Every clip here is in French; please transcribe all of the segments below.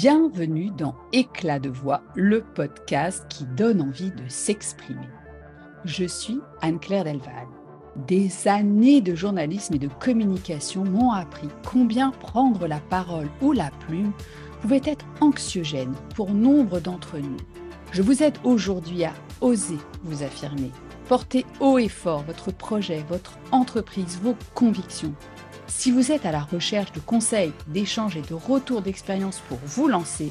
Bienvenue dans Éclat de voix, le podcast qui donne envie de s'exprimer. Je suis Anne-Claire Delval. Des années de journalisme et de communication m'ont appris combien prendre la parole ou la plume pouvait être anxiogène pour nombre d'entre nous. Je vous aide aujourd'hui à oser vous affirmer, porter haut et fort votre projet, votre entreprise, vos convictions si vous êtes à la recherche de conseils, d'échanges et de retours d'expérience pour vous lancer,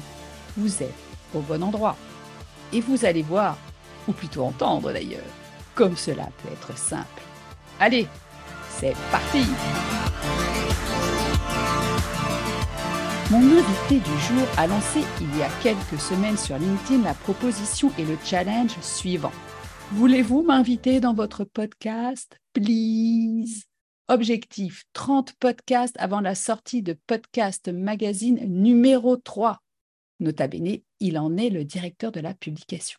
vous êtes au bon endroit. Et vous allez voir, ou plutôt entendre d'ailleurs, comme cela peut être simple. Allez, c'est parti Mon invité du jour a lancé il y a quelques semaines sur LinkedIn la proposition et le challenge suivant. Voulez-vous m'inviter dans votre podcast, please Objectif 30 podcasts avant la sortie de Podcast Magazine numéro 3. Nota bene, il en est le directeur de la publication.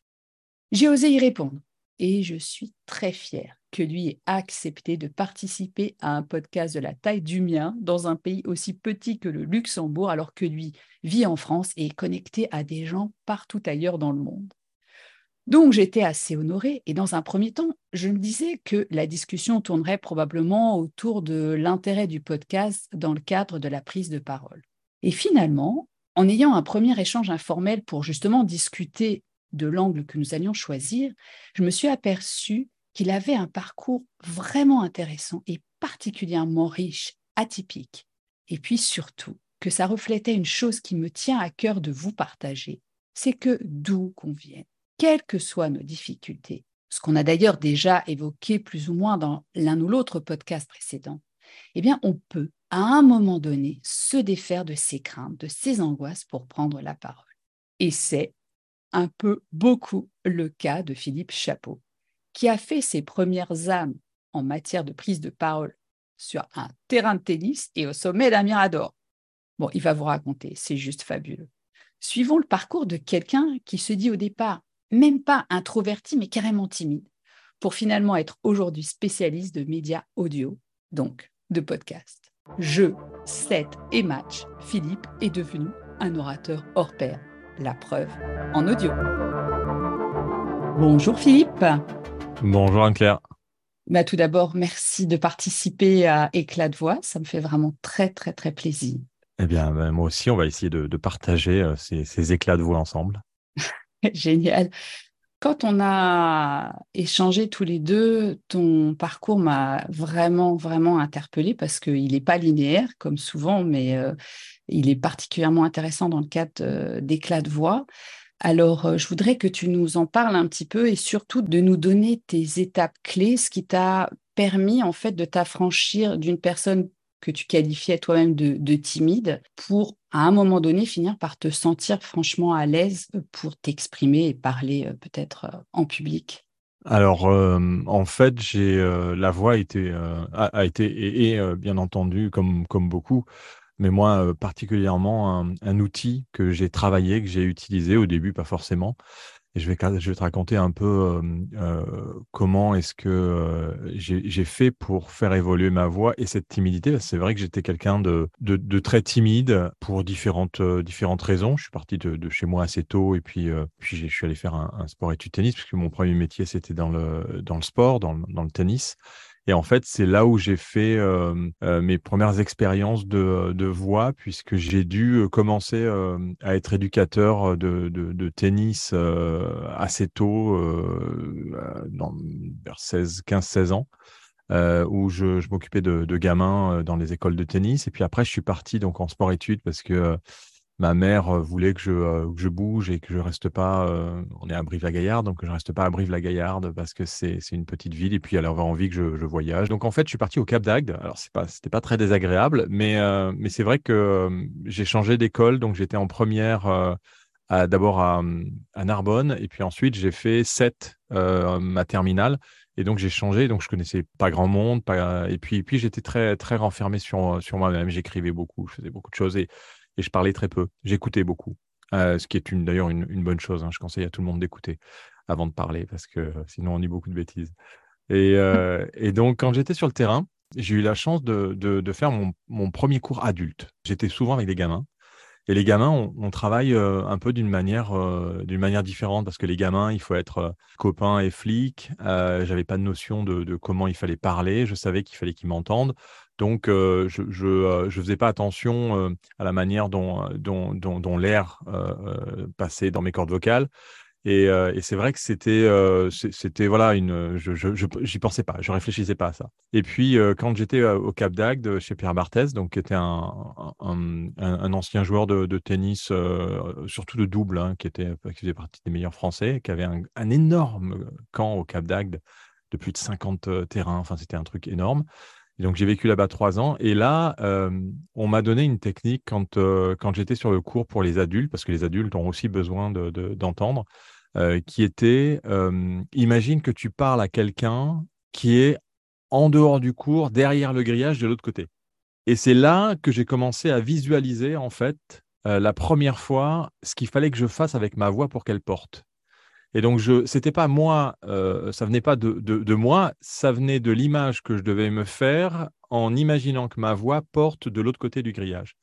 J'ai osé y répondre et je suis très fière que lui ait accepté de participer à un podcast de la taille du mien dans un pays aussi petit que le Luxembourg alors que lui vit en France et est connecté à des gens partout ailleurs dans le monde. Donc j'étais assez honorée et dans un premier temps, je me disais que la discussion tournerait probablement autour de l'intérêt du podcast dans le cadre de la prise de parole. Et finalement, en ayant un premier échange informel pour justement discuter de l'angle que nous allions choisir, je me suis aperçue qu'il avait un parcours vraiment intéressant et particulièrement riche, atypique. Et puis surtout, que ça reflétait une chose qui me tient à cœur de vous partager, c'est que d'où qu'on vienne, quelles que soient nos difficultés, ce qu'on a d'ailleurs déjà évoqué plus ou moins dans l'un ou l'autre podcast précédent, eh bien, on peut, à un moment donné, se défaire de ses craintes, de ses angoisses pour prendre la parole. Et c'est un peu beaucoup le cas de Philippe Chapeau, qui a fait ses premières âmes en matière de prise de parole sur un terrain de tennis et au sommet d'un mirador. Bon, il va vous raconter, c'est juste fabuleux. Suivons le parcours de quelqu'un qui se dit au départ même pas introverti, mais carrément timide, pour finalement être aujourd'hui spécialiste de médias audio, donc de podcast. Jeu, set et match, Philippe est devenu un orateur hors pair. La preuve en audio. Bonjour Philippe. Bonjour Anne-Claire. Bah, tout d'abord, merci de participer à Éclat de voix. Ça me fait vraiment très, très, très plaisir. Eh bien, ben, moi aussi, on va essayer de, partager euh, ces éclats de voix ensemble. Génial. Quand on a échangé tous les deux, ton parcours m'a vraiment, vraiment interpellé parce qu'il n'est pas linéaire, comme souvent, mais euh, il est particulièrement intéressant dans le cadre euh, d'éclat de voix. Alors, euh, je voudrais que tu nous en parles un petit peu et surtout de nous donner tes étapes clés, ce qui t'a permis en fait de t'affranchir d'une personne que tu qualifiais toi-même de, timide pour, à un moment donné, finir par te sentir franchement à l'aise pour t'exprimer et parler euh, peut-être euh, en public? Alors, euh, en fait, j'ai la voix a été, et, bien entendu, comme, beaucoup, mais moi particulièrement un outil que j'ai travaillé, que j'ai utilisé au début, pas forcément, et je vais, je vais te raconter un peu euh, comment est-ce que j'ai fait pour faire évoluer ma voix et cette timidité. C'est vrai que j'étais quelqu'un de, de, de, très timide pour différentes, différentes raisons. Je suis parti de, de, chez moi assez tôt et puis, puis je suis allé faire un, un sport études tennis puisque mon premier métier, c'était dans le, dans le sport, dans dans le tennis. Et en fait, c'est là où j'ai fait euh, euh, mes premières expériences de, de voix, puisque j'ai dû euh, commencer à être éducateur de, de, de tennis assez tôt, dans, vers 16, 15-16 ans. où je, je m'occupais de, de, gamins dans les écoles de tennis. Et puis après, je suis parti donc en sport-études parce que ma mère voulait que je, que je bouge et que je reste pas. On est à Brive-la-Gaillarde, donc je reste pas à Brive-la-Gaillarde parce que c'est une petite ville et puis elle avait envie que je, voyage. Donc en fait, je suis parti au Cap d'Agde. Alors c'est pas, c'était pas très désagréable, mais mais c'est vrai que j'ai changé d'école, donc j'étais en première. D'abord à, à, Narbonne et puis ensuite j'ai fait 7 ma terminale et donc j'ai changé donc je connaissais pas grand monde pas, et puis puis j'étais très très renfermé sur sur moi-même j'écrivais beaucoup je faisais beaucoup de choses et et je parlais très peu. J'écoutais beaucoup, euh, ce qui est d'ailleurs une, bonne chose. Hein. Je conseille à tout le monde d'écouter avant de parler parce que sinon on dit beaucoup de bêtises. Et, euh, donc, quand j'étais sur le terrain, j'ai eu la chance de, faire mon, premier cours adulte. J'étais souvent avec des gamins. Et les gamins, on, travaille euh, un peu d'une manière, euh, d'une manière différente parce que les gamins, il faut être euh, copain et flic. J'avais pas de notion de, comment il fallait parler. Je savais qu'il fallait qu'ils m'entendent. Donc, je je, faisais pas attention à la manière dont, dont, dont l'air passait dans mes cordes vocales. Et, c'est vrai que c'était, c'était voilà, une, je, je, j'y pensais pas, je réfléchissais pas à ça. Et puis quand j'étais au Cap d'Agde chez Pierre Barthès, donc qui était un, un, ancien joueur de, de tennis, surtout de double, hein, qui était, qui faisait partie des meilleurs Français, qui avait un, un énorme camp au Cap d'Agde de plus de 50 terrains. Enfin, c'était un truc énorme. Donc j'ai vécu là-bas trois ans. Et là, on m'a donné une technique quand, quand j'étais sur le cours pour les adultes, parce que les adultes ont aussi besoin de, d'entendre. Euh, qui était imagine que tu parles à quelqu'un qui est en dehors du cours, derrière le grillage de l'autre côté. Et c'est là que j'ai commencé à visualiser, en fait, euh, la première fois, ce qu'il fallait que je fasse avec ma voix pour qu'elle porte. Et donc, ce n'était pas moi, euh, ça venait pas de, de, moi, ça venait de l'image que je devais me faire en imaginant que ma voix porte de l'autre côté du grillage.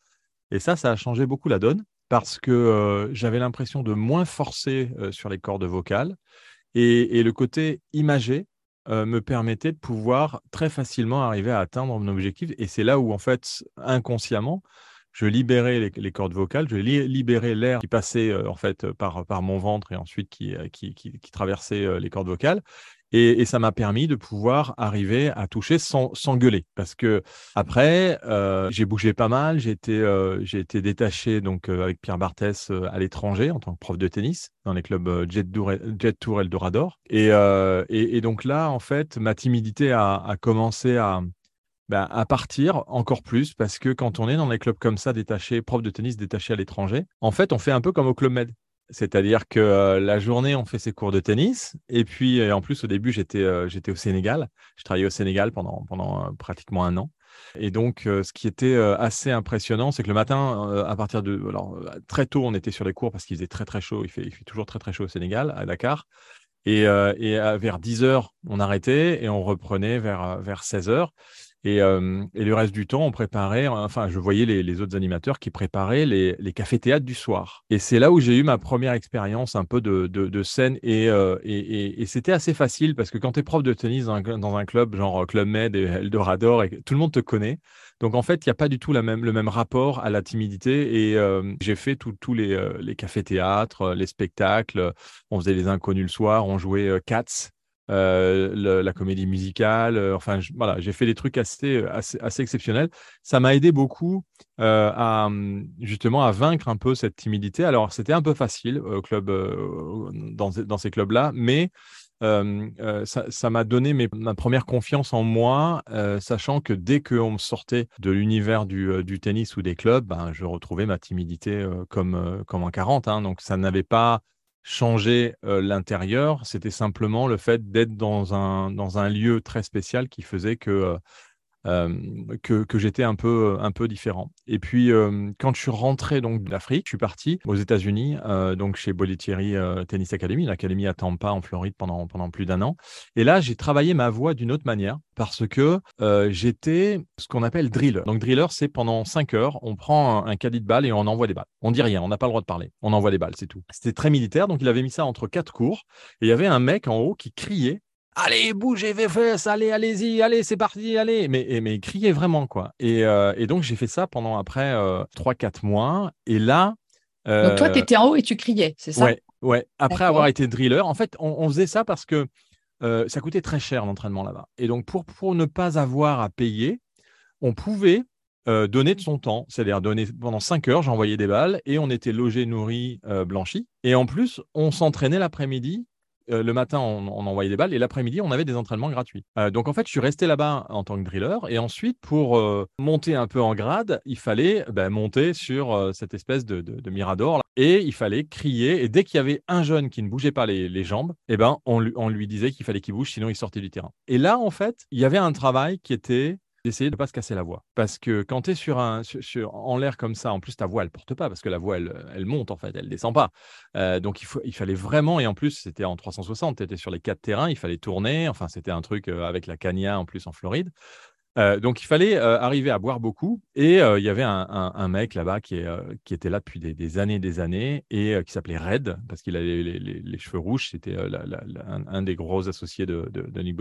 Et ça, ça a changé beaucoup la donne parce que j'avais l'impression de moins forcer sur les cordes vocales et, le côté imagé me permettait de pouvoir très facilement arriver à atteindre mon objectif. Et c'est là où, en fait, inconsciemment, je libérais les, cordes vocales, je libérais l'air qui passait en fait par, par mon ventre et ensuite qui, qui traversait les cordes vocales. Et, ça m'a permis de pouvoir arriver à toucher sans, gueuler. Parce que après, euh, j'ai bougé pas mal. J'ai été, euh, détaché donc, euh, avec Pierre Barthès à l'étranger en tant que prof de tennis dans les clubs Jet Tour, Jet Tour Eldorador. Et, et, donc là, en fait, ma timidité a commencé à, bah, à partir encore plus parce que quand on est dans des clubs comme ça, détachés, prof de tennis détaché à l'étranger, en fait, on fait un peu comme au Club Med. C'est-à-dire que euh, la journée, on fait ses cours de tennis. Et puis, en plus, au début, j'étais euh, j'étais au Sénégal. Je travaillais au Sénégal pendant, pendant euh, pratiquement un an. Et donc, ce qui était assez impressionnant, c'est que le matin, à partir de. Alors, très tôt, on était sur les cours parce qu'il faisait très, très chaud. Il fait, il fait toujours très, très chaud au Sénégal, à Dakar. Et, et vers 10 heures, on arrêtait et on reprenait vers, vers 16 heures. Et, le reste du temps, on préparait, enfin, je voyais les, autres animateurs qui préparaient les, cafés-théâtres du soir. Et c'est là où j'ai eu ma première expérience un peu de, scène. Et, c'était assez facile parce que quand tu es prof de tennis dans un, club genre Club Med et Eldorador, tout le monde te connaît. Donc en fait, il n'y a pas du tout le même rapport à la timidité. Et j'ai fait tous les, les cafés-théâtres, les spectacles. On faisait les inconnus le soir, on jouait Cats euh, la comédie musicale. Euh, enfin, voilà, j'ai fait des trucs assez, euh, assez, assez exceptionnels. Ça m'a aidé beaucoup à justement à vaincre un peu cette timidité. Alors, c'était un peu facile au club, dans, dans, ces clubs-là, mais ça m'a donné ma première confiance en moi, sachant que dès qu'on me sortait de l'univers du, du, tennis ou des clubs, ben, je retrouvais ma timidité comme, comme en 40. Hein, donc, ça n'avait pas changer l'intérieur, c'était simplement le fait d'être dans un, dans un lieu très spécial qui faisait que que, j'étais un peu, un peu différent. Et puis, quand je suis rentré donc d'Afrique, je suis parti aux États-Unis, donc chez Bollettieri Tennis Academy, l'académie à Tampa en Floride pendant, pendant plus d'un an. Et là, j'ai travaillé ma voix d'une autre manière parce que j'étais ce qu'on appelle driller. Donc, driller, c'est pendant cinq heures, on prend un, caddie de balles et on envoie des balles. On dit rien, on n'a pas le droit de parler. On envoie des balles, c'est tout. C'était très militaire, donc il avait mis ça entre quatre cours. Et il y avait un mec en haut qui criait allez, bougez, fesses, allez, allez-y, allez, c'est parti, allez. Mais, mais criez vraiment, quoi. Et, euh, et donc, j'ai fait ça pendant après euh, 3-4 mois. Et là. donc, toi, tu étais en haut et tu criais, c'est ça? Ouais, ouais. Après avoir été driller, en fait, on, faisait ça parce que euh, ça coûtait très cher l'entraînement là-bas. Et donc, pour, pour ne pas avoir à payer, on pouvait euh, donner de son temps, c'est-à-dire donner pendant 5 heures, j'envoyais des balles et on était logé, nourri, blanchi. Et en plus, on s'entraînait l'après-midi euh, le matin, on, envoyait des balles et l'après-midi, on avait des entraînements gratuits. Euh, donc en fait, je suis resté là-bas en tant que driller et ensuite, pour euh, monter un peu en grade, il fallait ben, monter sur cette espèce de, mirador et il fallait crier. Et dès qu'il y avait un jeune qui ne bougeait pas les, jambes, eh ben, on, on lui disait qu'il fallait qu'il bouge, sinon il sortait du terrain. Et là, en fait, il y avait un travail qui était d'essayer de ne pas se casser la voix. Parce que quand tu es sur un, en l'air comme ça, en plus ta voix elle porte pas parce que la voix elle, elle monte en fait, elle descend pas. Euh, donc il, faut, il fallait vraiment, et en plus c'était en 360, tu étais sur les quatre terrains, il fallait tourner, enfin c'était un truc euh, avec la Cagna en plus en Floride. donc il fallait arriver à boire beaucoup et il y avait un, mec là-bas qui, qui était là depuis des, années des années et qui s'appelait Red parce qu'il avait les, cheveux rouges, c'était un, des gros associés de, de, Nick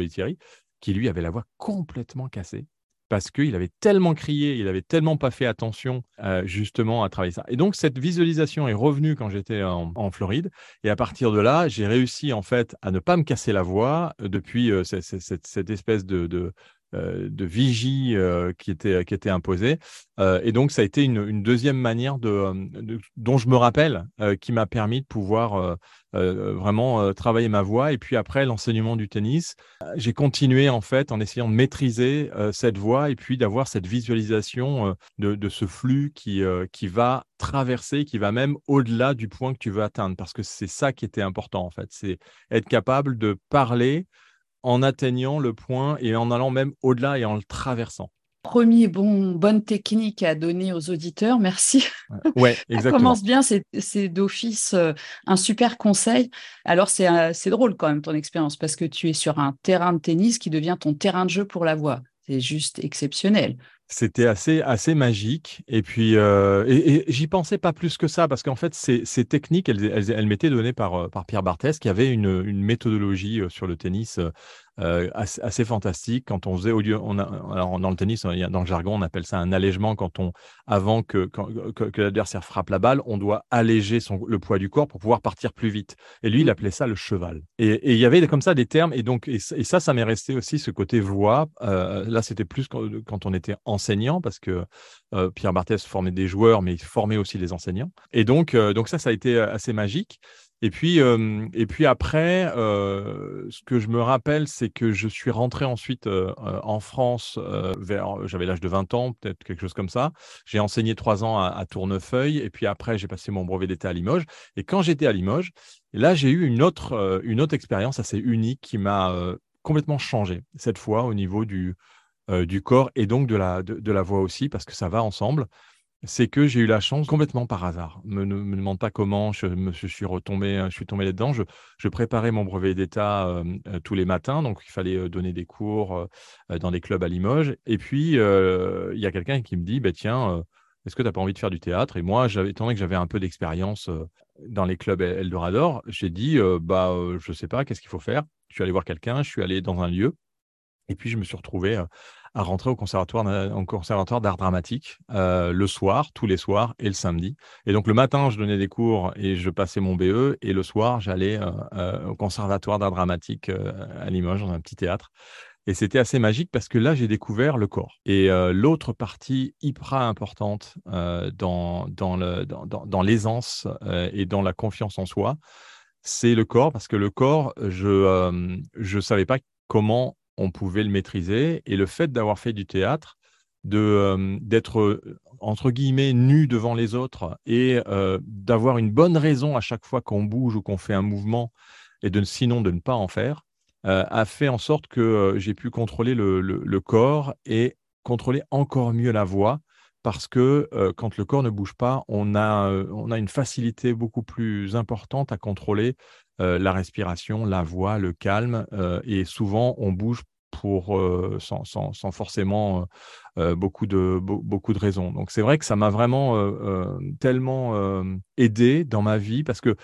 qui lui avait la voix complètement cassée parce qu'il avait tellement crié, il avait tellement pas fait attention euh, justement à travailler ça. Et donc cette visualisation est revenue quand j'étais en, Floride, et à partir de là, j'ai réussi en fait à ne pas me casser la voix euh, depuis euh, cette, espèce de, de vigie euh, qui, était, qui était imposée. Euh, et donc, ça a été une, deuxième manière de, dont je me rappelle qui m'a permis de pouvoir vraiment travailler ma voix. Et puis après, l'enseignement du tennis, j'ai continué en fait en essayant de maîtriser cette voix et puis d'avoir cette visualisation de, de, ce flux qui, qui va traverser, qui va même au-delà du point que tu veux atteindre. Parce que c'est ça qui était important en fait, c'est être capable de parler en atteignant le point et en allant même au-delà et en le traversant. Premier bon, bonne technique à donner aux auditeurs, merci. Ouais, exactement. Ça commence bien, c'est d'office euh, un super conseil. Alors euh, c'est drôle quand même ton expérience parce que tu es sur un terrain de tennis qui devient ton terrain de jeu pour la voix. C'est juste exceptionnel c'était assez, assez magique. Et puis, euh, et, j'y pensais pas plus que ça, parce qu'en fait, ces, ces techniques, elles, elles, m'étaient données par, euh, par Pierre Barthès, qui avait une, une méthodologie euh, sur le tennis euh, assez, fantastique. Quand on faisait, au lieu, on a, alors dans le tennis, dans le jargon, on appelle ça un allègement. Quand on, avant que, que, l'adversaire frappe la balle, on doit alléger son, le poids du corps pour pouvoir partir plus vite. Et lui, il mmh. appelait ça le cheval. Et, il y avait comme ça des termes. Et donc, et, ça, ça m'est resté aussi ce côté voix. là, c'était plus quand, quand on était en enseignants parce que euh, Pierre Barthès formait des joueurs, mais il formait aussi les enseignants. Et donc, euh, donc ça, ça a été euh, assez magique. Et puis, et puis après, ce que je me rappelle, c'est que je suis rentré ensuite en France vers, j'avais l'âge de 20 ans, peut-être quelque chose comme ça. J'ai enseigné trois ans à, Tournefeuille, et puis après, j'ai passé mon brevet d'état à Limoges. Et quand j'étais à Limoges, là, j'ai eu une autre, une autre expérience assez unique qui m'a complètement changé. Cette fois, au niveau du, euh, du corps et donc de la, de, la voix aussi, parce que ça va ensemble, c'est que j'ai eu la chance complètement par hasard. Ne me, demande pas comment je me suis retombé, je suis tombé là-dedans. Je, préparais mon brevet d'État euh, euh, tous les matins, donc il fallait donner des cours dans des clubs à Limoges. Et puis, il y a quelqu'un qui me dit, bah, tiens, est-ce que tu n'as pas envie de faire du théâtre? Et moi, étant donné que j'avais un peu d'expérience dans les clubs Eldorado, j'ai dit, bah, je ne sais pas, qu'est-ce qu'il faut faire? Je suis allé voir quelqu'un, je suis allé dans un lieu. Et puis, je me suis retrouvé à rentrer au conservatoire, d'art dramatique euh, le soir, tous les soirs et le samedi. Et donc le matin, je donnais des cours et je passais mon BE. Et le soir, j'allais euh, euh, au conservatoire d'art dramatique à Limoges, dans un petit théâtre. Et c'était assez magique parce que là, j'ai découvert le corps. Et l'autre partie hyper importante dans, dans, le, dans, dans l'aisance et dans la confiance en soi, c'est le corps. Parce que le corps, je ne savais pas comment on pouvait le maîtriser. Et le fait d'avoir fait du théâtre, de d'être entre guillemets nu devant les autres et d'avoir une bonne raison à chaque fois qu'on bouge ou qu'on fait un mouvement et de sinon de ne pas en faire, a fait en sorte que j'ai pu contrôler le, corps et contrôler encore mieux la voix parce que quand le corps ne bouge pas, on a, on a une facilité beaucoup plus importante à contrôler la respiration, la voix, le calme, et souvent on bouge pour sans, sans, forcément beaucoup de beaucoup de raisons. Donc c'est vrai que ça m'a vraiment tellement aidé dans ma vie parce que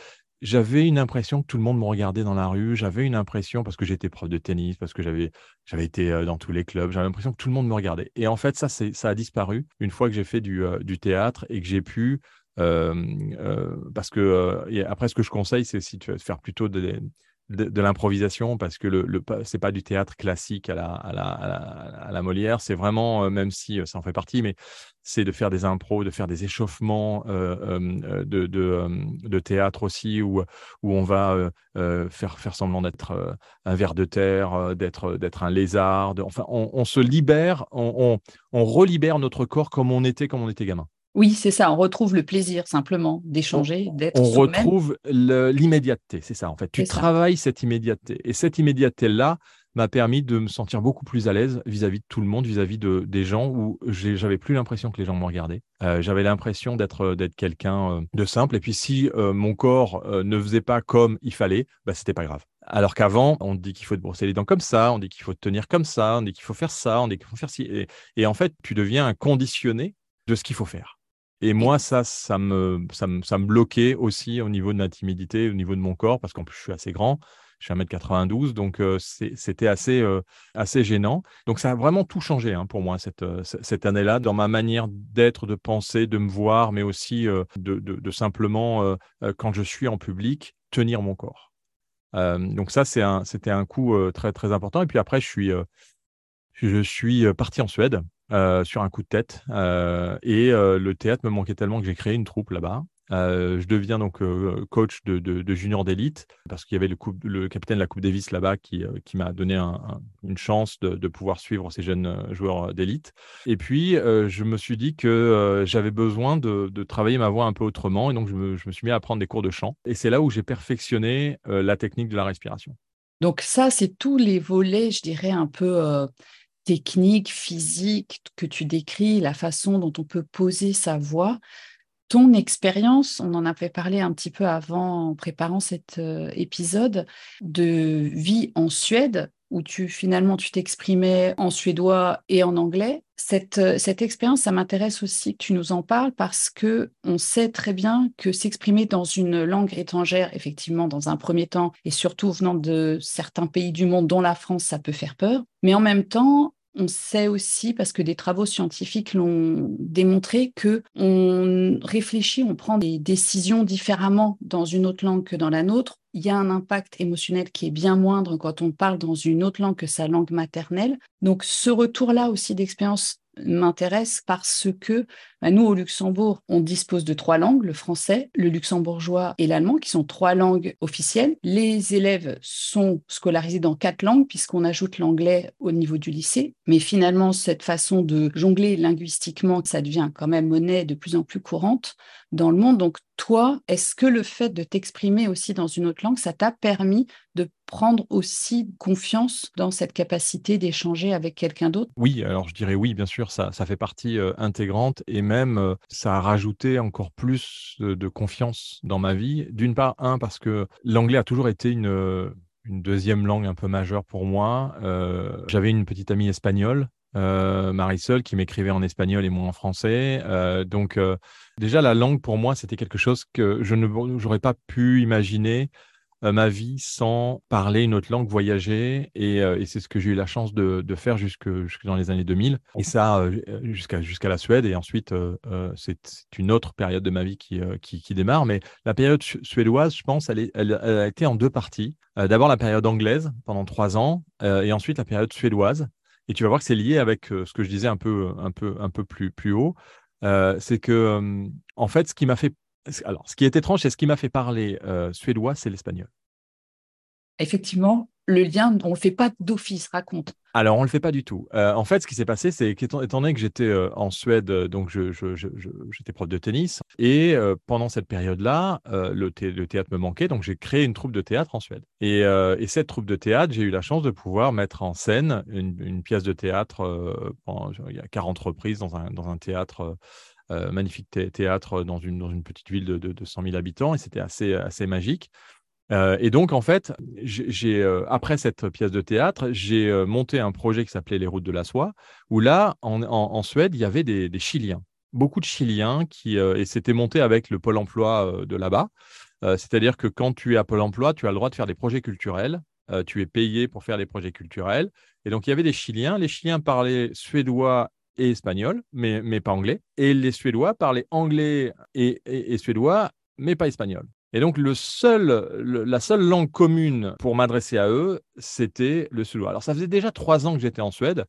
j'avais une impression que tout le monde me regardait dans la rue. J'avais une impression parce que j'étais prof de tennis, parce que j'avais j'avais été dans tous les clubs. J'avais l'impression que tout le monde me regardait. Et en fait, ça c'est ça a disparu une fois que j'ai fait du, théâtre et que j'ai pu parce que après ce que je conseille, c'est veux faire plutôt des, de, l'improvisation parce que le, le c'est pas du théâtre classique à la, à la, à la, Molière. C'est vraiment, euh, même si euh, ça en fait partie, mais c'est de faire des impros, de faire des échauffements euh, de, théâtre aussi où, on va faire, faire semblant d'être un ver de terre, d'être, d'être un lézard. enfin, on, se libère, on, on, on relibère notre corps comme on était, comme on était gamin. Oui, c'est ça. On retrouve le plaisir simplement d'échanger, d'être. On retrouve l'immédiateté, c'est ça en fait. Tu travailles cette immédiateté. Et cette immédiateté-là, m'a permis de me sentir beaucoup plus à l'aise vis-à-vis de tout le monde, vis-à-vis de, des gens où j'avais plus l'impression que les gens me regardaient. Euh, j'avais l'impression d'être d'être quelqu'un de simple. Et puis si mon corps ne faisait pas comme il fallait, bah, c'était pas grave. Alors qu'avant, on dit qu'il faut te brosser les dents comme ça, on dit qu'il faut te tenir comme ça, on dit qu'il faut faire ça, on dit qu'il faut faire ci. Et, et en fait, tu deviens un conditionné de ce qu'il faut faire. Et moi, ça, ça me, ça me, ça me bloquait aussi au niveau de ma timidité, au niveau de mon corps, parce qu'en plus, je suis assez grand. Je suis 1m92, donc euh, c'était assez, euh, assez gênant. Donc ça a vraiment tout changé hein, pour moi cette, cette année-là, dans ma manière d'être, de penser, de me voir, mais aussi de, de, de, simplement, quand je suis en public, tenir mon corps. donc ça, c'était un, un coup très, très important. Et puis après, je suis, je suis parti en Suède euh, sur un coup de tête. Euh, et euh, le théâtre me manquait tellement que j'ai créé une troupe là-bas. je deviens donc coach de, de, junior d'élite parce qu'il y avait le, capitaine de la Coupe Davis là-bas qui, qui m'a donné une chance de, de, pouvoir suivre ces jeunes joueurs d'élite. Et puis, je me suis dit que j'avais besoin de, travailler ma voix un peu autrement et donc je me, je me, suis mis à prendre des cours de chant. Et c'est là où j'ai perfectionné la technique de la respiration. Donc ça, c'est tous les volets, je dirais, un peu technique, physique que tu décris, la façon dont on peut poser sa voix. Ton expérience, on en avait parlé un petit peu avant en préparant cet euh, épisode, de vie en Suède, où tu finalement tu t'exprimais en suédois et en anglais. Cette, euh, cette expérience, ça m'intéresse aussi que tu nous en parles parce que on sait très bien que s'exprimer dans une langue étrangère, effectivement, dans un premier temps, et surtout venant de certains pays du monde, dont la France, ça peut faire peur. Mais en même temps, on sait aussi, parce que des travaux scientifiques l'ont démontré, que on réfléchit, on prend des décisions différemment dans une autre langue que dans la nôtre. Il y a un impact émotionnel qui est bien moindre quand on parle dans une autre langue que sa langue maternelle. Donc ce retour-là aussi d'expérience m'intéresse parce que bah, nous, au Luxembourg, on dispose de trois langues, le français, le luxembourgeois et l'allemand, qui sont trois langues officielles. Les élèves sont scolarisés dans quatre langues, puisqu'on ajoute l'anglais au niveau du lycée. Mais finalement, cette façon de jongler linguistiquement, ça devient quand même monnaie de plus en plus courante dans le monde. Donc, toi, est-ce que le fait de t'exprimer aussi dans une autre langue, ça t'a permis de prendre aussi confiance dans cette capacité d'échanger avec quelqu'un d'autre? Oui, alors je dirais oui, bien sûr, ça, ça fait partie euh, intégrante et même euh, ça a rajouté encore plus de, confiance dans ma vie. D'une part, un, parce que l'anglais a toujours été une, euh, une deuxième langue un peu majeure pour moi. J'avais une petite amie espagnole Marisol qui m'écrivait en espagnol et moi en français. donc déjà la langue pour moi c'était quelque chose que je ne j'aurais pas pu imaginer ma vie sans parler une autre langue, voyager. Et, euh, c'est ce que j'ai eu la chance de, faire jusque, dans les années 2000. Et ça, euh, jusqu'à jusqu'à la Suède. Et ensuite, c'est une autre période de ma vie qui, qui, qui, démarre. Mais la période suédoise, je pense, elle, est, elle, a été en deux parties. D'abord la période anglaise pendant trois ans et ensuite la période suédoise. Et tu vas voir que c'est lié avec ce que je disais un peu, un peu, un peu plus, plus haut. c'est que, en fait, ce qui m'a fait alors, ce qui est étrange, c'est ce qui m'a fait parler euh, suédois, c'est l'espagnol. Effectivement, le lien, on ne le fait pas d'office, raconte. Alors, on ne le fait pas du tout. Euh, en fait, ce qui s'est passé, c'est qu'étant donné que j'étais euh, en Suède, donc j'étais prof de tennis, et pendant cette période-là, le, théâtre me manquait, donc j'ai créé une troupe de théâtre en Suède. Et, cette troupe de théâtre, j'ai eu la chance de pouvoir mettre en scène une, pièce de théâtre, il y a 40 reprises dans un, dans un théâtre euh, magnifique théâtre dans une, dans une petite ville de, de, 100 000 habitants et c'était assez, assez magique. Euh, et donc, en fait, euh, après cette pièce de théâtre, j'ai monté un projet qui s'appelait Les Routes de la Soie, où là, en, en, Suède, il y avait des, des, Chiliens, beaucoup de Chiliens, qui, et c'était monté avec le Pôle emploi de là-bas. c'est-à-dire que quand tu es à Pôle emploi, tu as le droit de faire des projets culturels. tu es payé pour faire des projets culturels. Et donc, il y avait des Chiliens. Les Chiliens parlaient suédois et espagnol, mais, mais pas anglais. Et les Suédois parlaient anglais et, et, suédois, mais pas espagnol. Et donc, le seul, la seule langue commune pour m'adresser à eux, c'était le suédois. Alors, ça faisait déjà trois ans que j'étais en Suède.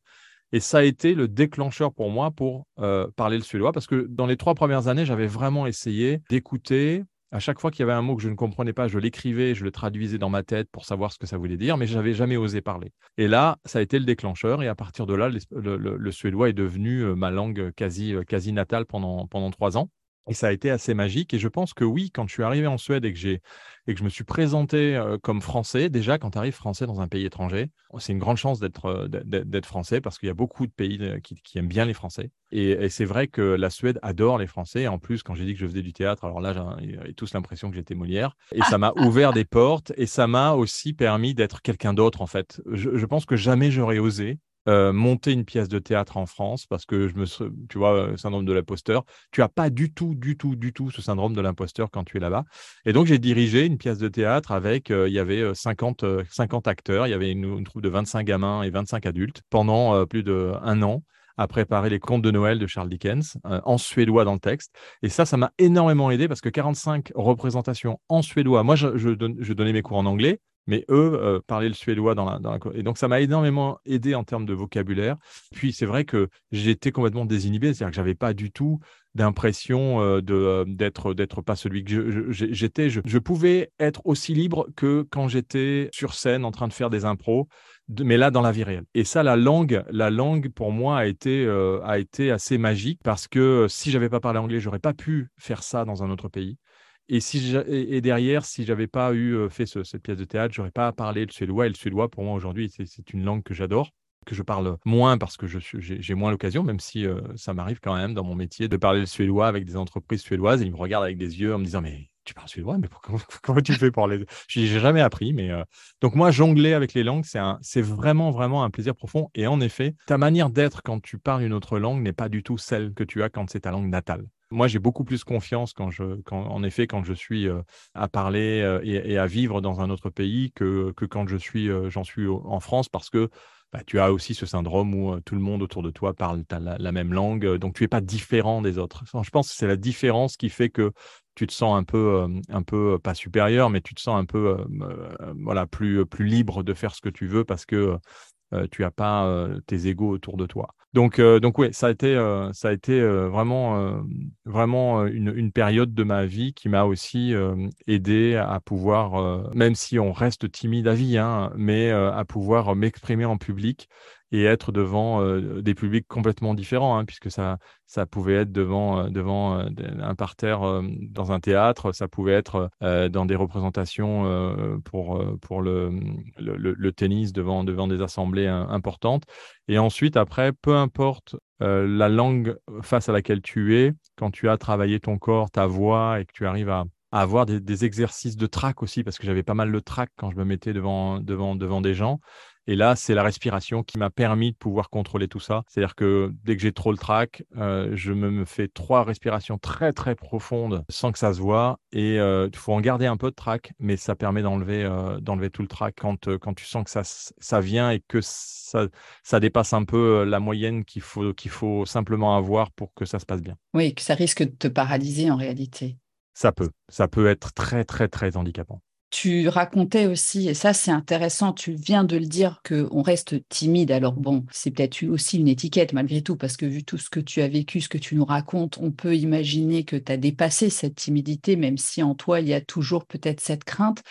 Et ça a été le déclencheur pour moi pour euh, parler le suédois, parce que dans les trois premières années, j'avais vraiment essayé d'écouter, à chaque fois qu'il y avait un mot que je ne comprenais pas, je l'écrivais, je le traduisais dans ma tête pour savoir ce que ça voulait dire, mais je n'avais jamais osé parler. Et là, ça a été le déclencheur. Et à partir de là, le, suédois est devenu euh, ma langue quasi, euh, quasi natale pendant, pendant trois ans. Et ça a été assez magique. Et je pense que oui, quand je suis arrivé en Suède et que, j'ai, et que je me suis présenté euh, comme français, déjà, quand tu arrives français dans un pays étranger, c'est une grande chance d'être, euh, français parce qu'il y a beaucoup de pays euh, qui, aiment bien les Français. Et, c'est vrai que la Suède adore les Français. En plus, quand j'ai dit que je faisais du théâtre, alors là, j'ai tous l'impression que j'étais Molière. Et ça m'a ouvert des portes et ça m'a aussi permis d'être quelqu'un d'autre, en fait. je pense que jamais j'aurais osé euh, monter une pièce de théâtre en France parce que je me, tu vois, euh, syndrome de l'imposteur. Tu as pas du tout, du tout, du tout ce syndrome de l'imposteur quand tu es là-bas. Et donc, j'ai dirigé une pièce de théâtre avec, euh, il y avait 50, 50 acteurs, il y avait une, troupe de 25 gamins et 25 adultes pendant plus d'un an à préparer les contes de Noël de Charles Dickens en suédois dans le texte. Et ça, ça m'a énormément aidé parce que 45 représentations en suédois. Moi, je donnais mes cours en anglais mais eux euh, parlaient le suédois dans la, Et donc, ça m'a énormément aidé en termes de vocabulaire. Puis, c'est vrai que j'étais complètement désinhibé, c'est-à-dire que j'avais pas du tout d'impression euh, euh, d'être d'être pas celui que j'étais. Je, pouvais être aussi libre que quand j'étais sur scène en train de faire des impros, mais là dans la vie réelle. Et ça, la langue, la langue pour moi a été a été assez magique parce que si j'avais pas parlé anglais, j'aurais pas pu faire ça dans un autre pays. Et, si et, derrière, si j'avais pas eu fait cette pièce de théâtre, j'aurais pas parlé le suédois. Et le suédois, pour moi, aujourd'hui, c'est une langue que j'adore que je parle moins parce que j'ai moins l'occasion, même si ça m'arrive quand même dans mon métier de parler le suédois avec des entreprises suédoises. Et ils me regardent avec des yeux en me disant Mais tu parles suédois, mais comment, tu fais pour les. Je n'ai jamais appris. mais Donc, moi, jongler avec les langues, c'est vraiment, vraiment un plaisir profond. Et en effet, ta manière d'être quand tu parles une autre langue n'est pas du tout celle que tu as quand c'est ta langue natale. Moi, j'ai beaucoup plus confiance quand je, quand, en effet, quand je suis à parler et, à vivre dans un autre pays que, que quand je suis, j'en suis en France parce que bah, tu as aussi ce syndrome où tout le monde autour de toi parle la, même langue, donc tu n'es pas différent des autres. je pense que c'est la différence qui fait que tu te sens un peu, un peu pas supérieur, mais tu te sens un peu voilà, plus, plus libre de faire ce que tu veux parce que tu n'as pas tes égaux autour de toi. Donc, donc oui, ça a été, ça a été vraiment, vraiment une, une, période de ma vie qui m'a aussi aidé à pouvoir, même si on reste timide à vie, hein, mais à pouvoir m'exprimer en public et être devant des publics complètement différents, hein, puisque ça, ça pouvait être devant, devant un parterre dans un théâtre, ça pouvait être dans des représentations pour, pour le, le, le, tennis devant, devant des assemblées importantes. Et ensuite, après, peu importe la langue face à laquelle tu es, quand tu as travaillé ton corps, ta voix et que tu arrives à, avoir des, exercices de trac aussi, parce que j'avais pas mal de trac quand je me mettais devant, devant, devant des gens. Et là, c'est la respiration qui m'a permis de pouvoir contrôler tout ça. C'est-à-dire que dès que j'ai trop le trac, euh, je me fais trois respirations très très profondes sans que ça se voit. Et il euh, faut en garder un peu de trac, mais ça permet d'enlever euh, d'enlever tout le trac quand, quand tu sens que ça, ça vient et que ça, ça dépasse un peu la moyenne qu'il faut, qu'il faut simplement avoir pour que ça se passe bien. Oui, que ça risque de te paralyser en réalité. Ça peut. Ça peut être très très très handicapant. Tu racontais aussi, et ça c'est intéressant, tu viens de le dire, qu'on reste timide. Alors bon, c'est peut-être aussi une étiquette malgré tout, parce que vu tout ce que tu as vécu, ce que tu nous racontes, on peut imaginer que tu as dépassé cette timidité, même si en toi il y a toujours peut-être cette crainte.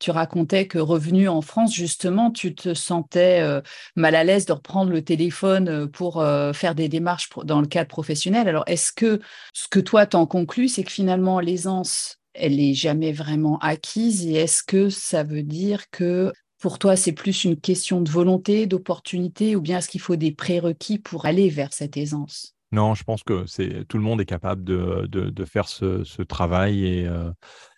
Tu racontais que revenu en France, justement, tu te sentais euh, mal à l'aise de reprendre le téléphone euh, pour euh, faire des démarches dans le cadre professionnel. Alors, est-ce que ce que toi t'en conclus, c'est que finalement l'aisance elle n'est jamais vraiment acquise Et est-ce que ça veut dire que pour toi, c'est plus une question de volonté, d'opportunité, ou bien est-ce qu'il faut des prérequis pour aller vers cette aisance? Non, je pense que c'est tout le monde est capable de, faire ce, ce, travail et,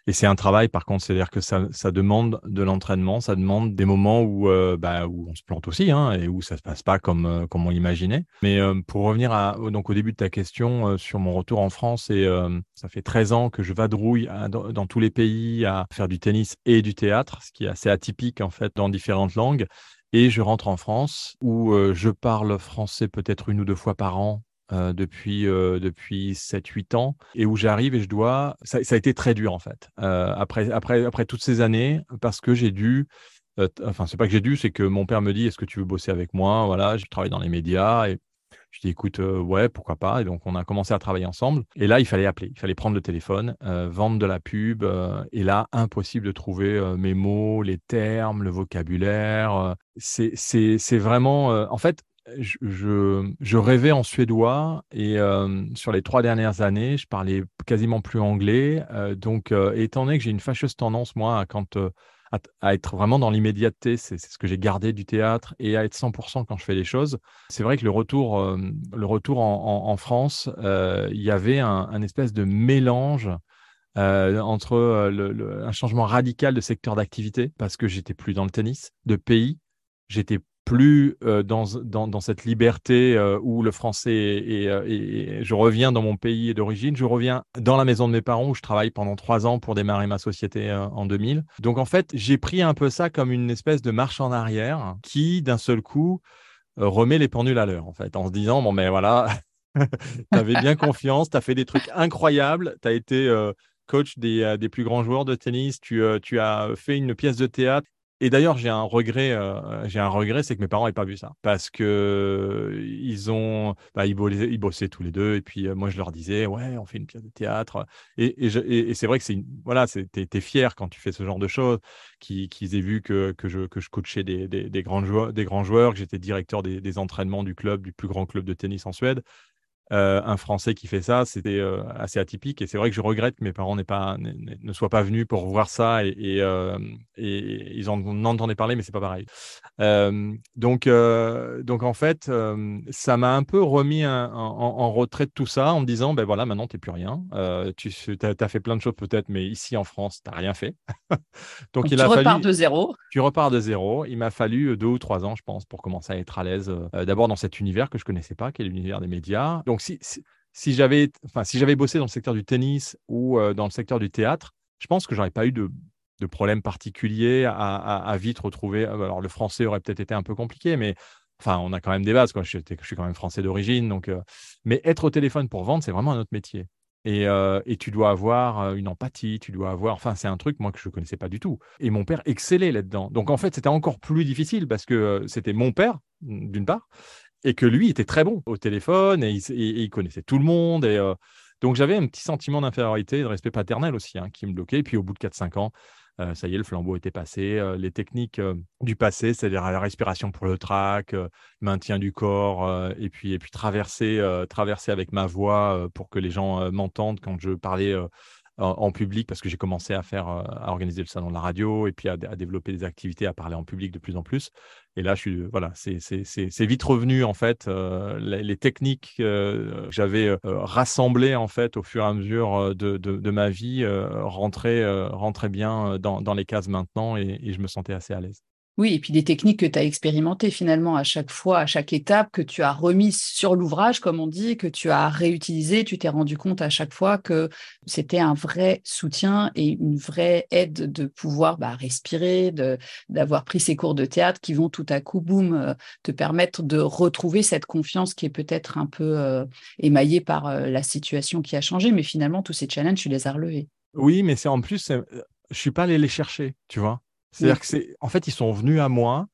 et c'est un travail, par contre, c'est-à-dire que ça, ça, demande de l'entraînement, ça demande des moments où, euh, bah, où on se plante aussi hein, et où ça se passe pas comme, euh, comme on l'imaginait. Mais euh, pour revenir à, donc au début de ta question sur mon retour en France, et ça fait 13 ans que je vadrouille dans, dans, tous les pays à faire du tennis et du théâtre, ce qui est assez atypique en fait dans différentes langues. Et je rentre en France où je parle français peut-être une ou deux fois par an euh, depuis, euh, depuis 7-8 ans et où j'arrive et je dois. Ça, a été très dur en fait, euh, après, après, après toutes ces années, parce que j'ai dû. enfin, c'est pas que j'ai dû, c'est que mon père me dit Est-ce que tu veux bosser avec moi? Voilà, je travaille dans les médias et je dis écoute, ouais, pourquoi pas. Et donc, on a commencé à travailler ensemble. Et là, il fallait appeler, il fallait prendre le téléphone, vendre de la pub. et là, impossible de trouver mes mots, les termes, le vocabulaire. c'est vraiment, en fait, je, rêvais en suédois et sur les trois dernières années, je parlais quasiment plus anglais. donc, étant donné que j'ai une fâcheuse tendance, moi, à, être vraiment dans l'immédiateté, c'est ce que j'ai gardé du théâtre, et à être 100% quand je fais les choses, c'est vrai que le retour, le retour en, France, il y avait un, espèce de mélange entre un changement radical de secteur d'activité, parce que j'étais plus dans le tennis, de pays, j'étais plus euh, dans, dans, cette liberté euh, où le français est, euh, et je reviens dans mon pays d'origine, je reviens dans la maison de mes parents où je travaille pendant trois ans pour démarrer ma société en 2000. Donc en fait, j'ai pris un peu ça comme une espèce de marche en arrière qui, d'un seul coup, remet les pendules à l'heure, en fait, en se disant, bon, mais voilà, tu avais bien confiance, tu as fait des trucs incroyables, tu as été coach des, des, plus grands joueurs de tennis, tu, tu as fait une pièce de théâtre et d'ailleurs, j'ai un regret, euh, j'ai un regret, c'est que mes parents n'aient pas vu ça, parce que ils ont, bah, ils, bossaient, tous les deux, et puis euh, moi je leur disais, ouais, on fait une pièce de théâtre, et, c'est vrai que c'est, voilà, t'es fier quand tu fais ce genre de choses, qu'ils aient vu que, que, je, que je coachais des, des, grands joueurs, des grands joueurs, que j'étais directeur des, des entraînements du club, du plus grand club de tennis en Suède. Euh, un Français qui fait ça, c'était euh, assez atypique. Et c'est vrai que je regrette que mes parents pas, ne soient pas venus pour voir ça et, euh, ils en, entendaient parler, mais c'est pas pareil. donc, donc, en fait, ça m'a un peu remis en, retrait de tout ça en me disant ben voilà, maintenant, tu n'es plus rien. tu as, fait plein de choses peut-être, mais ici en France, tu n'as rien fait. donc, il tu repars de zéro. Tu repars de zéro. Il m'a fallu deux ou trois ans, je pense, pour commencer à être à l'aise. D'abord dans cet univers que je connaissais pas, qui est l'univers des médias. Donc, si, si, j'avais enfin, si bossé dans le secteur du tennis ou euh, dans le secteur du théâtre, je pense que j'aurais pas eu de, de problème particulier à, vite retrouver. Euh, alors, le français aurait peut-être été un peu compliqué, mais enfin, on a quand même des bases. Quoi. Je, suis quand même français d'origine. Euh, mais être au téléphone pour vendre, c'est vraiment un autre métier. Et, et, tu dois avoir une empathie, tu dois avoir. Enfin, c'est un truc, moi, que je ne connaissais pas du tout. Et mon père excellait là-dedans. Donc, en fait, c'était encore plus difficile parce que c'était mon père, d'une part, et que lui était très bon au téléphone et il, connaissait tout le monde. Et, euh, donc j'avais un petit sentiment d'infériorité et de respect paternel aussi hein, qui me bloquait. Et puis au bout de 4-5 ans, euh, ça y est, le flambeau était passé. Euh, les techniques du passé, c'est-à-dire la respiration pour le trac, maintien du corps, et puis, et puis traverser, traverser avec ma voix pour que les gens m'entendent quand je parlais en, public parce que j'ai commencé à faire, à organiser le salon de la radio et puis à, développer des activités, à parler en public de plus en plus. Et là, je suis, voilà, c'est vite revenu en fait. les, techniques que j'avais rassemblées en fait au fur et à mesure de, de, ma vie rentraient, rentraient bien dans, dans, les cases maintenant et je me sentais assez à l'aise. Oui, et puis des techniques que tu as expérimentées finalement à chaque fois, à chaque étape, que tu as remis sur l'ouvrage, comme on dit, que tu as réutilisé, tu t'es rendu compte à chaque fois que c'était un vrai soutien et une vraie aide de pouvoir bah, respirer, d'avoir pris ces cours de théâtre qui vont tout à coup, boum, euh, te permettre de retrouver cette confiance qui est peut-être un peu euh, émaillée par euh, la situation qui a changé, mais finalement, tous ces challenges, tu les as relevés. Oui, mais c'est en plus, je suis pas allé les chercher, tu vois. C'est-à-dire que c'est, en fait, ils sont venus à moi.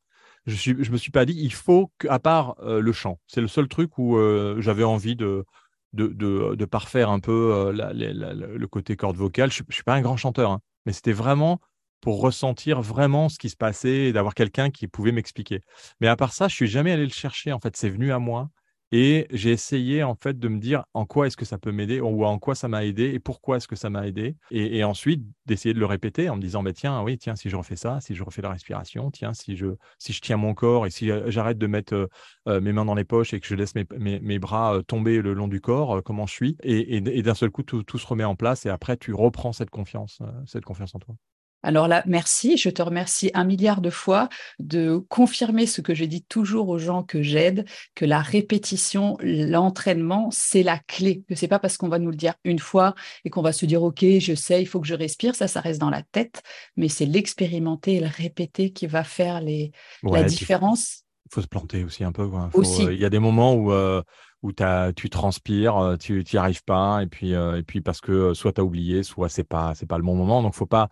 Je suis, je me suis pas dit, il faut qu'à part euh, le chant, c'est le seul truc où euh, j'avais envie de, de, de, parfaire un peu euh, le côté corde vocale. Je, ne suis pas un grand chanteur, hein, mais c'était vraiment pour ressentir vraiment ce qui se passait et d'avoir quelqu'un qui pouvait m'expliquer. Mais à part ça, je suis jamais allé le chercher. En fait, c'est venu à moi. Et j'ai essayé en fait de me dire en quoi est-ce que ça peut m'aider ou en quoi ça m'a aidé et pourquoi est-ce que ça m'a aidé. Et, ensuite d'essayer de le répéter en me disant bah, tiens, oui, tiens, si je refais ça, si je refais la respiration, tiens, si je, si je tiens mon corps et si j'arrête de mettre mes mains dans les poches et que je laisse mes, bras tomber le long du corps, comment je suis. Et, et d'un seul coup, tout, tout, se remet en place et après, tu reprends cette confiance, cette confiance en toi. Alors là, merci, je te remercie un milliard de fois de confirmer ce que je dis toujours aux gens que j'aide, que la répétition, l'entraînement, c'est la clé. Que c'est pas parce qu'on va nous le dire une fois et qu'on va se dire ok, je sais, il faut que je respire, ça, ça reste dans la tête, mais c'est l'expérimenter et le répéter qui va faire les, la différence. Il faut se planter aussi un peu. Euh, il y a des moments où euh, où tu transpires, euh, tu n'y arrives pas, et puis, et puis parce que soit tu as oublié, soit c'est pas, c'est pas le bon moment. Donc, faut pas,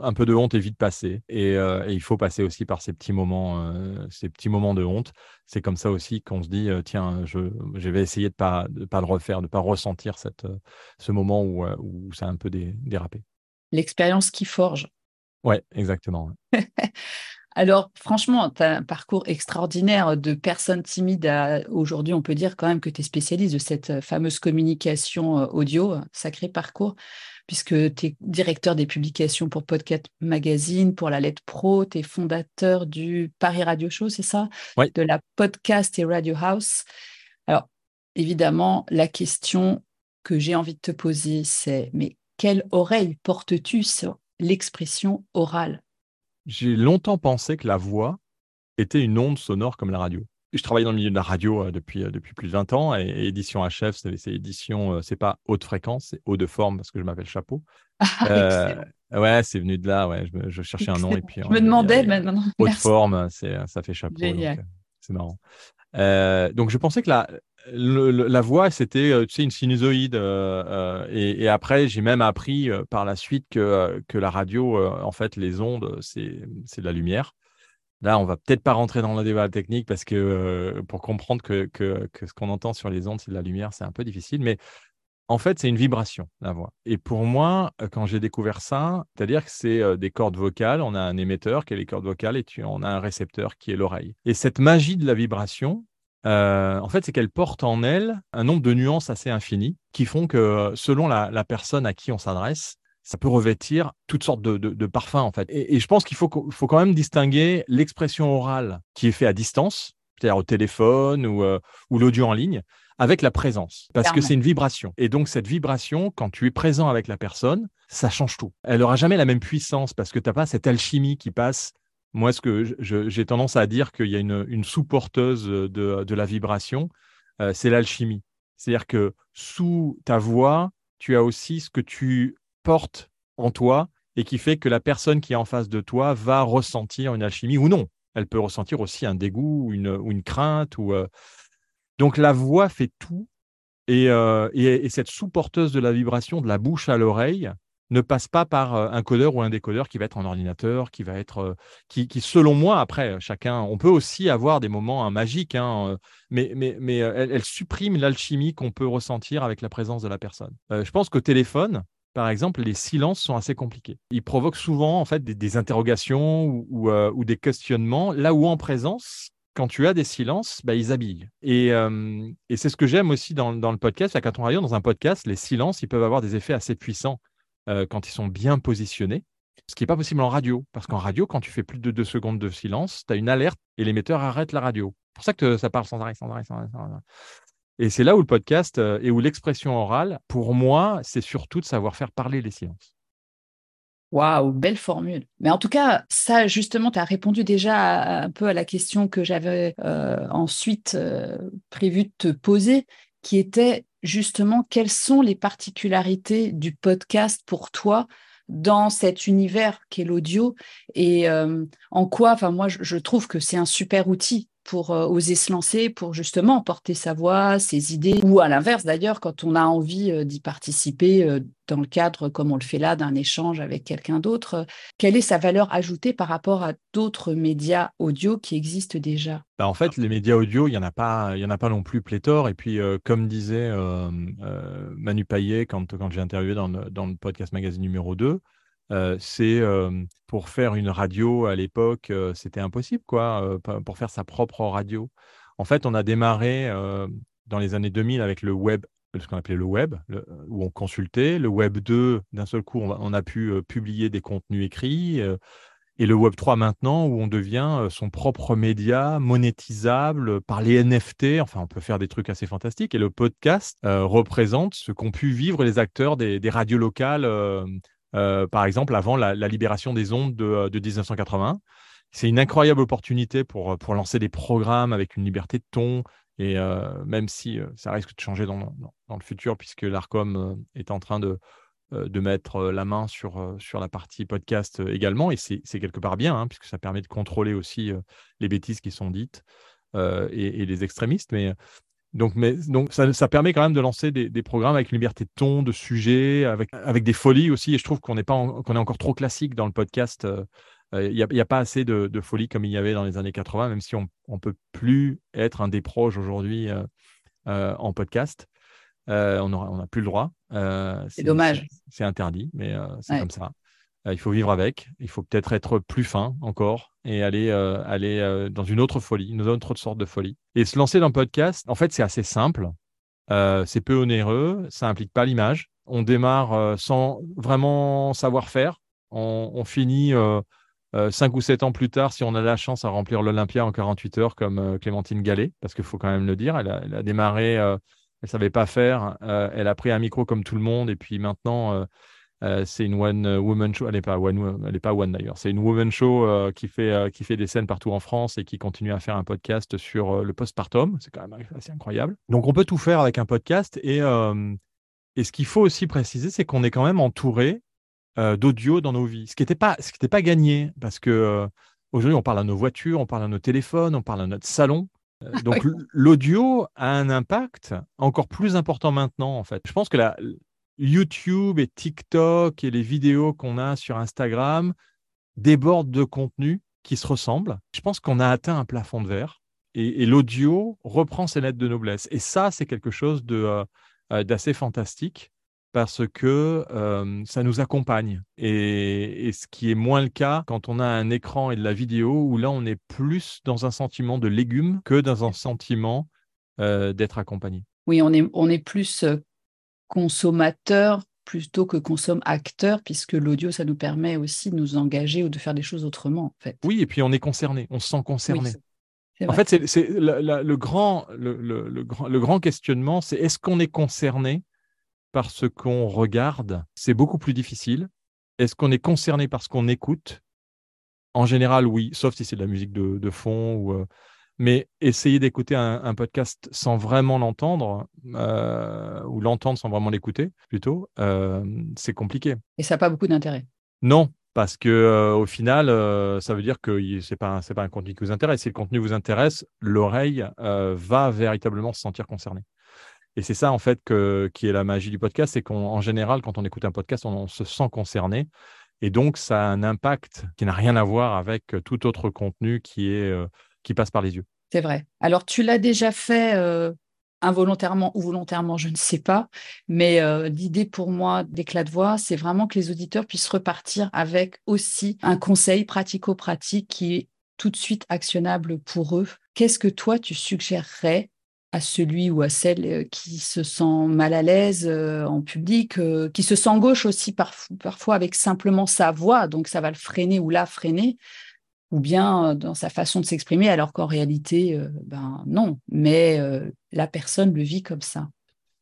un peu de honte est vite passé euh, et, il faut passer aussi par ces petits moments, euh, ces petits moments de honte. C'est comme ça aussi qu'on se dit euh, tiens, je, vais essayer de pas de pas le refaire, de pas ressentir cette, ce moment où, où ça a un peu dérapé. L'expérience qui forge. Ouais, exactement. Alors, franchement, tu as un parcours extraordinaire de personne timide à aujourd'hui, on peut dire quand même que tu es spécialiste de cette fameuse communication audio, sacré parcours, puisque tu es directeur des publications pour Podcast Magazine, pour la Lettre Pro, tu es fondateur du Paris Radio Show, c'est ça? De la Podcast et Radio House. Alors, évidemment, la question que j'ai envie de te poser, c'est mais quelle oreille portes-tu sur l'expression orale? J'ai longtemps pensé que la voix était une onde sonore comme la radio. Je travaille dans le milieu de la radio euh, depuis, euh, depuis plus de 20 ans et, édition HF, c'est édition, euh, c'est pas haute fréquence, c'est haut de forme parce que je m'appelle Chapeau. Ah, ouais, c'est venu de là, ouais, je, cherchais un nom et puis. Je me demandais maintenant. Haute forme, ça fait chapeau. C'est marrant. donc je pensais que la, la voix, c'était tu sais, une sinusoïde. Euh, et, après, j'ai même appris par la suite que, que la radio, en fait, les ondes, c'est de la lumière. Là, on va peut-être pas rentrer dans le débat technique parce que pour comprendre que, ce qu'on entend sur les ondes, c'est de la lumière, c'est un peu difficile. Mais en fait, c'est une vibration, la voix. Et pour moi, quand j'ai découvert ça, c'est-à-dire que c'est des cordes vocales, on a un émetteur qui est les cordes vocales et tu, on a un récepteur qui est l'oreille. Et cette magie de la vibration, euh, en fait, c'est qu'elle porte en elle un nombre de nuances assez infinies qui font que selon la, personne à qui on s'adresse, ça peut revêtir toutes sortes de, parfums en fait. Et, je pense qu'il faut, quand même distinguer l'expression orale qui est faite à distance, c'est-à-dire au téléphone ou, euh, ou l'audio en ligne, avec la présence, parce que c'est une vibration. Et donc cette vibration, quand tu es présent avec la personne, ça change tout. Elle n'aura jamais la même puissance parce que tu n'as pas cette alchimie qui passe moi, ce que j'ai tendance à dire qu'il y a une, sous-porteuse de, la vibration, euh, c'est l'alchimie. C'est-à-dire que sous ta voix, tu as aussi ce que tu portes en toi et qui fait que la personne qui est en face de toi va ressentir une alchimie ou non. Elle peut ressentir aussi un dégoût ou une, crainte. Ou, euh, Donc la voix fait tout. Et, euh, et cette sous-porteuse de la vibration, de la bouche à l'oreille, ne passe pas par euh, un codeur ou un décodeur qui va être en ordinateur, qui va être, qui, selon moi, après, chacun, on peut aussi avoir des moments hein, magiques, hein, mais, mais, mais elle, supprime l'alchimie qu'on peut ressentir avec la présence de la personne. je pense qu'au téléphone, par exemple, les silences sont assez compliqués. Ils provoquent souvent en fait des, interrogations ou, ou, des questionnements, là où en présence, quand tu as des silences, bah, ils habillent. Et, et c'est ce que j'aime aussi dans, le podcast. À on Radio, dans un podcast, les silences, ils peuvent avoir des effets assez puissants. Euh, quand ils sont bien positionnés, ce qui n'est pas possible en radio. Parce qu'en radio, quand tu fais plus de deux secondes de silence, tu as une alerte et l'émetteur arrête la radio. C'est pour ça que ça parle sans arrêt. Et c'est là où le podcast euh, et où l'expression orale, pour moi, c'est surtout de savoir faire parler les silences. Waouh, belle formule. Mais en tout cas, ça, justement, tu as répondu déjà un peu à la question que j'avais euh, ensuite prévu de te poser, qui était justement quelles sont les particularités du podcast pour toi dans cet univers qu'est l'audio et euh, en quoi, enfin moi je, trouve que c'est un super outil pour euh, oser se lancer, pour justement porter sa voix, ses idées, ou à l'inverse d'ailleurs, quand on a envie euh, d'y participer euh, dans le cadre, comme on le fait là, d'un échange avec quelqu'un d'autre, quelle est sa valeur ajoutée par rapport à d'autres médias audio qui existent déjà? Bah, En fait, les médias audio, il n'y en, a pas, y en a pas non plus pléthore. Et puis, comme disait Manu Payet quand, quand j'ai interviewé dans dans le podcast magazine numéro 2, euh, c'est pour faire une radio à l'époque, c'était impossible, quoi, pour faire sa propre radio. En fait, on a démarré dans les années 2000 avec le web, ce qu'on appelait le web, où on consultait. Le web 2, d'un seul coup, on, a pu publier des contenus écrits. et le web 3 maintenant, où on devient son propre média monétisable par les NFT. Enfin, on peut faire des trucs assez fantastiques. Et le podcast représente ce qu'ont pu vivre les acteurs des, des radios locales euh, par exemple, avant la, libération des ondes de, 1980. C'est une incroyable opportunité pour, pour lancer des programmes avec une liberté de ton, et euh, même si euh, ça risque de changer dans, dans, le futur, puisque l'ARCOM est en train de, de mettre la main sur, sur la partie podcast également, et c'est quelque part bien, hein, puisque ça permet de contrôler aussi les bêtises qui sont dites et, et, les extrémistes. Mais donc, mais, donc ça, permet quand même de lancer des, programmes avec une liberté de ton, de sujet, avec, avec des folies aussi. Et je trouve qu'on est, pas qu'on est encore trop classique dans le podcast. Euh, euh, il n'y a, a, pas assez de, de, folie comme il y avait dans les années 80, même si on ne peut plus être un des proches aujourd'hui euh, en podcast. on n'a on plus le droit. c'est dommage. C'est interdit, mais c'est comme ça. Il faut vivre avec. Il faut peut-être être plus fin encore et aller, aller dans une autre folie, une autre sorte de folie. Et se lancer dans le podcast, en fait, c'est assez simple. c'est peu onéreux, ça implique pas l'image. On démarre sans vraiment savoir faire. On, finit cinq ou sept ans plus tard, si on a la chance, à remplir l'Olympia en 48 heures comme Clémentine Gallet, parce qu'il faut quand même le dire. Elle a, elle a démarré, elle savait pas faire. elle a pris un micro comme tout le monde et puis maintenant euh, c'est une one euh, woman show. Elle n'est pas one, elle est pas one d'ailleurs. C'est une woman show euh, qui fait qui fait des scènes partout en France et qui continue à faire un podcast sur le postpartum. C'est quand même assez incroyable. Donc on peut tout faire avec un podcast et et ce qu'il faut aussi préciser, c'est qu'on est quand même entouré d'audio dans nos vies. Ce qui n'était pas ce qui pas gagné parce que aujourd'hui on parle à nos voitures, on parle à nos téléphones, on parle à notre salon. Donc l'audio a un impact encore plus important maintenant en fait. Je pense que la, YouTube et TikTok et les vidéos qu'on a sur Instagram débordent de contenus qui se ressemblent. Je pense qu'on a atteint un plafond de verre et, l'audio reprend ses lettres de noblesse. Et ça, c'est quelque chose euh, euh, d'assez fantastique parce que euh, ça nous accompagne. Et, ce qui est moins le cas quand on a un écran et de la vidéo, où là, on est plus dans un sentiment de légumes que dans un sentiment d'être accompagné. Oui, on est, on est plus consommateur plutôt que consomme-acteur, puisque l'audio, ça nous permet aussi de nous engager ou de faire des choses autrement, en fait. Oui, et puis on est concerné, on se sent concerné. en fait, c'est le, grand, le, grand, le grand questionnement, c'est est-ce qu'on est concerné par ce qu'on regarde? C'est beaucoup plus difficile. Est-ce qu'on est concerné par ce qu'on écoute? En général, oui, sauf si c'est de la musique de, fond ou, euh, mais essayer d'écouter un, podcast sans vraiment l'entendre, euh, ou l'entendre sans vraiment l'écouter, plutôt, euh, c'est compliqué. Et ça n'a pas beaucoup d'intérêt? Non, parce que euh, au final, ça veut dire que ce n'est pas, pas un contenu qui vous intéresse. Si le contenu vous intéresse, l'oreille va véritablement se sentir concernée. Et c'est ça, en fait, que, qui est la magie du podcast, c'est qu'en général, quand on écoute un podcast, on, se sent concerné. Et donc, ça a un impact qui n'a rien à voir avec tout autre contenu qui est qui passe par les yeux. C'est vrai. Alors, tu l'as déjà fait euh, involontairement ou volontairement, je ne sais pas, mais euh, l'idée pour moi d'éclat de voix, c'est vraiment que les auditeurs puissent repartir avec aussi un conseil pratico-pratique qui est tout de suite actionnable pour eux. Qu'est-ce que toi, tu suggérerais à celui ou à celle euh, qui se sent mal à l'aise en public, qui se sent gauche aussi parfois avec simplement sa voix, donc ça va le freiner ou la freiner ou bien euh, dans sa façon de s'exprimer, alors qu'en réalité, euh, ben non, mais euh, la personne le vit comme ça.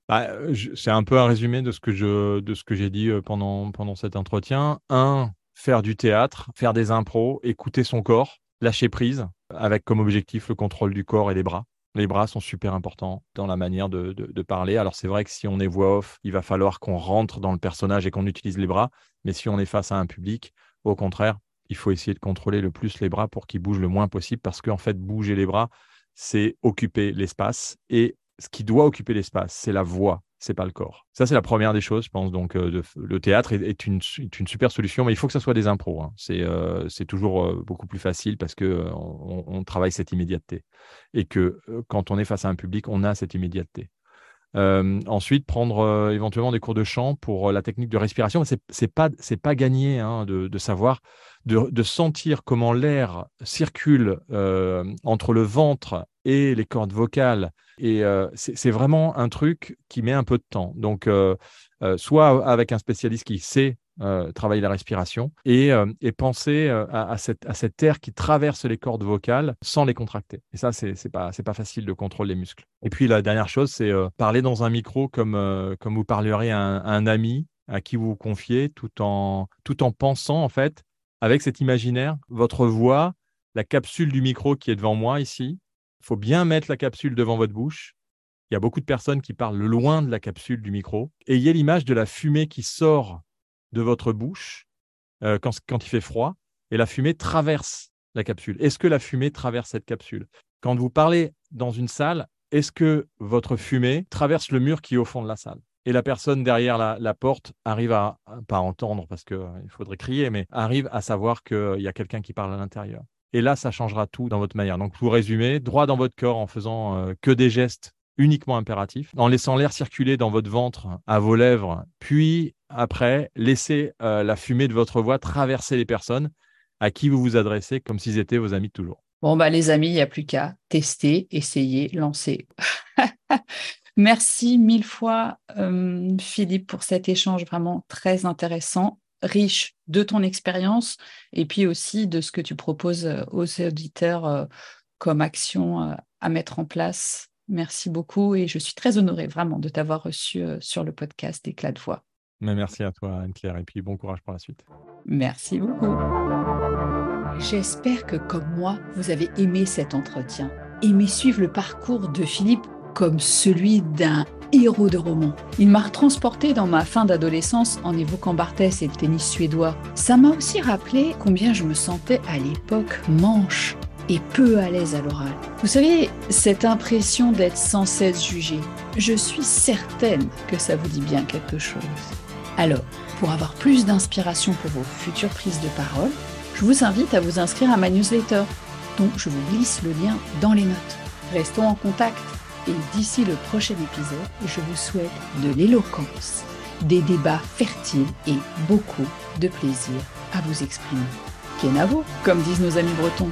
Bah, c'est un peu un résumé de ce que j'ai dit pendant cet entretien. Un, faire du théâtre, faire des impros, écouter son corps, lâcher prise, avec comme objectif le contrôle du corps et des bras. Les bras sont super importants dans la manière de, de parler. Alors c'est vrai que si on est voix off, il va falloir qu'on rentre dans le personnage et qu'on utilise les bras. Mais si on est face à un public, au contraire, il faut essayer de contrôler le plus les bras pour qu'ils bougent le moins possible parce qu'en fait, bouger les bras, c'est occuper l'espace. Et ce qui doit occuper l'espace, c'est la voix, c'est pas le corps. Ça, c'est la première des choses, je pense. Donc, euh, le théâtre est, une, super solution, mais il faut que ça soit des impros. Hein. Euh, c'est toujours euh, beaucoup plus facile parce que on, travaille cette immédiateté et que quand on est face à un public, on a cette immédiateté. Ensuite, prendre éventuellement des cours de chant pour la technique de respiration. C'est n'est pas, pas gagné hein, de, de, savoir de, sentir comment l'air circule euh, entre le ventre et les cordes vocales. Et euh, c'est vraiment un truc qui met un peu de temps. Donc, euh, soit avec un spécialiste qui sait travailler la respiration et, penser à, cette, à cet air qui traverse les cordes vocales sans les contracter. Et ça, c'est pas, pas facile de contrôler les muscles. Et puis, la dernière chose, c'est parler dans un micro comme, comme vous parleriez à un, à ami à qui vous vous confiez tout en, tout en pensant en fait avec cet imaginaire, votre voix, la capsule du micro qui est devant moi ici, il faut bien mettre la capsule devant votre bouche. Il y a beaucoup de personnes qui parlent loin de la capsule du micro. Et il y a l'image de la fumée qui sort de votre bouche euh, quand, il fait froid, et la fumée traverse la capsule. Est-ce que la fumée traverse cette capsule? Quand vous parlez dans une salle, est-ce que votre fumée traverse le mur qui est au fond de la salle? Et la personne derrière la, porte arrive à, pas entendre parce qu'il euh, faudrait crier, mais arrive à savoir qu'il y a quelqu'un qui parle à l'intérieur. Et là, ça changera tout dans votre manière. Donc, pour résumer, droit dans votre corps en faisant euh, que des gestes uniquement impératifs, en laissant l'air circuler dans votre ventre, à vos lèvres, puis après, laissez la fumée de votre voix traverser les personnes à qui vous vous adressez comme s'ils étaient vos amis de toujours. Bon, bah, les amis, il n'y a plus qu'à tester, essayer, lancer. Merci mille fois, euh, Philippe, pour cet échange vraiment très intéressant, riche de ton expérience et puis aussi de ce que tu proposes euh, aux auditeurs euh, comme action à mettre en place. Merci beaucoup et je suis très honorée vraiment de t'avoir reçu sur le podcast Éclat de voix. Mais merci à toi, Anne-Claire, et puis bon courage pour la suite. Merci beaucoup. J'espère que, comme moi, vous avez aimé cet entretien. Aimé suivre le parcours de Philippe comme celui d'un héros de roman. Il m'a transporté dans ma fin d'adolescence en évoquant Barthès et le tennis suédois. Ça m'a aussi rappelé combien je me sentais à l'époque manche et peu à l'aise à l'oral. Vous savez, cette impression d'être sans cesse jugé, je suis certaine que ça vous dit bien quelque chose. Alors, pour avoir plus d'inspiration pour vos futures prises de parole, je vous invite à vous inscrire à ma newsletter, dont je vous glisse le lien dans les notes. Restons en contact et d'ici le prochain épisode, je vous souhaite de l'éloquence, des débats fertiles et beaucoup de plaisir à vous exprimer. Kenavo, comme disent nos amis bretons.